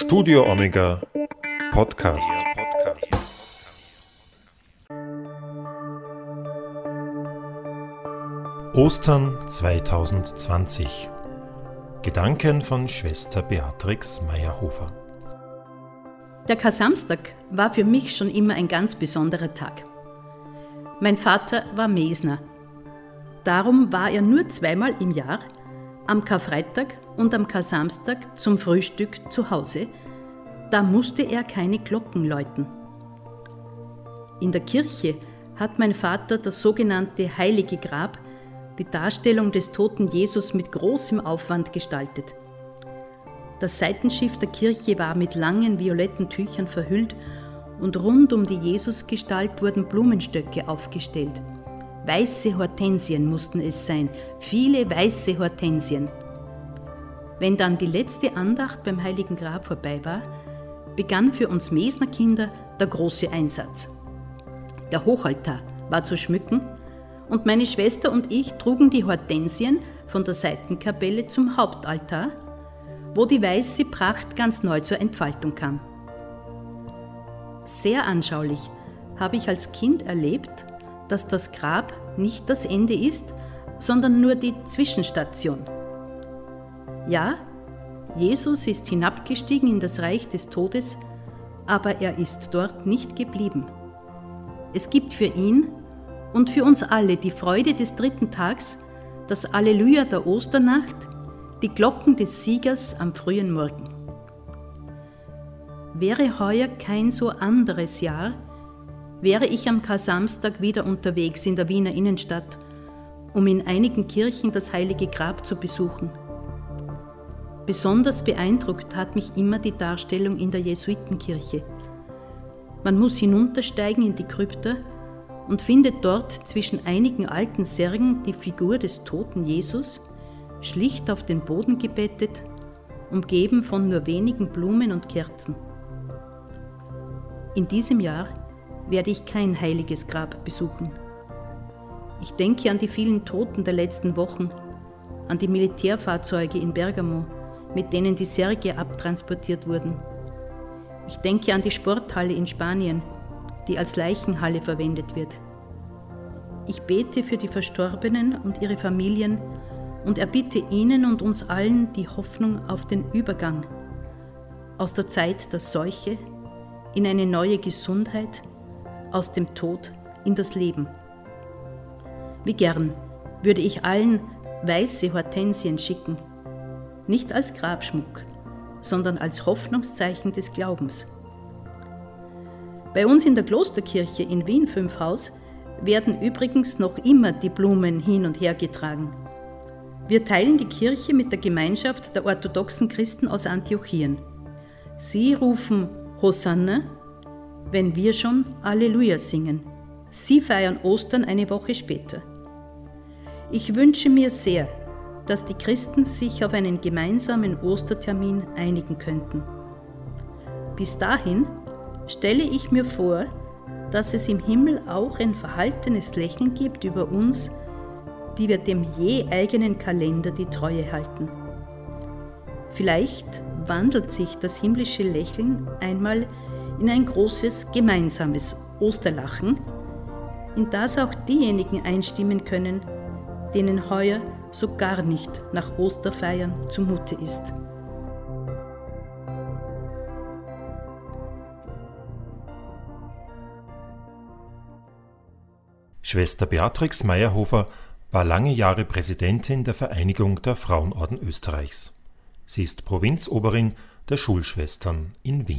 Studio Omega Podcast. Ostern 2020. Gedanken von Schwester Beatrix Meyerhofer. Der Kasamstag war für mich schon immer ein ganz besonderer Tag. Mein Vater war Mesner. Darum war er nur zweimal im Jahr, am Karfreitag und am Kasamstag zum Frühstück zu Hause. Da musste er keine Glocken läuten. In der Kirche hat mein Vater das sogenannte Heilige Grab die Darstellung des toten Jesus mit großem Aufwand gestaltet. Das Seitenschiff der Kirche war mit langen violetten Tüchern verhüllt und rund um die Jesusgestalt wurden Blumenstöcke aufgestellt. Weiße Hortensien mussten es sein, viele weiße Hortensien. Wenn dann die letzte Andacht beim Heiligen Grab vorbei war, begann für uns Mesner Kinder der große Einsatz. Der Hochaltar war zu schmücken und meine Schwester und ich trugen die Hortensien von der Seitenkapelle zum Hauptaltar, wo die weiße Pracht ganz neu zur Entfaltung kam. Sehr anschaulich habe ich als Kind erlebt, dass das Grab nicht das Ende ist, sondern nur die Zwischenstation. Ja, Jesus ist hinabgestiegen in das Reich des Todes, aber er ist dort nicht geblieben. Es gibt für ihn und für uns alle die Freude des dritten Tags, das Alleluja der Osternacht, die Glocken des Siegers am frühen Morgen. Wäre heuer kein so anderes Jahr, wäre ich am Kar-Samstag wieder unterwegs in der Wiener Innenstadt, um in einigen Kirchen das heilige Grab zu besuchen. Besonders beeindruckt hat mich immer die Darstellung in der Jesuitenkirche. Man muss hinuntersteigen in die Krypta und findet dort zwischen einigen alten Särgen die Figur des toten Jesus, schlicht auf den Boden gebettet, umgeben von nur wenigen Blumen und Kerzen. In diesem Jahr werde ich kein heiliges Grab besuchen. Ich denke an die vielen Toten der letzten Wochen, an die Militärfahrzeuge in Bergamo, mit denen die Särge abtransportiert wurden. Ich denke an die Sporthalle in Spanien, die als Leichenhalle verwendet wird. Ich bete für die Verstorbenen und ihre Familien und erbitte ihnen und uns allen die Hoffnung auf den Übergang aus der Zeit der Seuche in eine neue Gesundheit, aus dem Tod in das Leben. Wie gern würde ich allen weiße Hortensien schicken, nicht als Grabschmuck, sondern als Hoffnungszeichen des Glaubens. Bei uns in der Klosterkirche in Wien 5 Haus werden übrigens noch immer die Blumen hin und her getragen. Wir teilen die Kirche mit der Gemeinschaft der orthodoxen Christen aus Antiochien. Sie rufen Hosanna, wenn wir schon Alleluja singen. Sie feiern Ostern eine Woche später. Ich wünsche mir sehr, dass die Christen sich auf einen gemeinsamen Ostertermin einigen könnten. Bis dahin stelle ich mir vor, dass es im Himmel auch ein verhaltenes Lächeln gibt über uns, die wir dem je eigenen Kalender die Treue halten. Vielleicht wandelt sich das himmlische Lächeln einmal in ein großes gemeinsames Osterlachen, in das auch diejenigen einstimmen können, denen heuer so gar nicht nach Osterfeiern zumute ist. Schwester Beatrix Meyerhofer war lange Jahre Präsidentin der Vereinigung der Frauenorden Österreichs. Sie ist Provinzoberin der Schulschwestern in Wien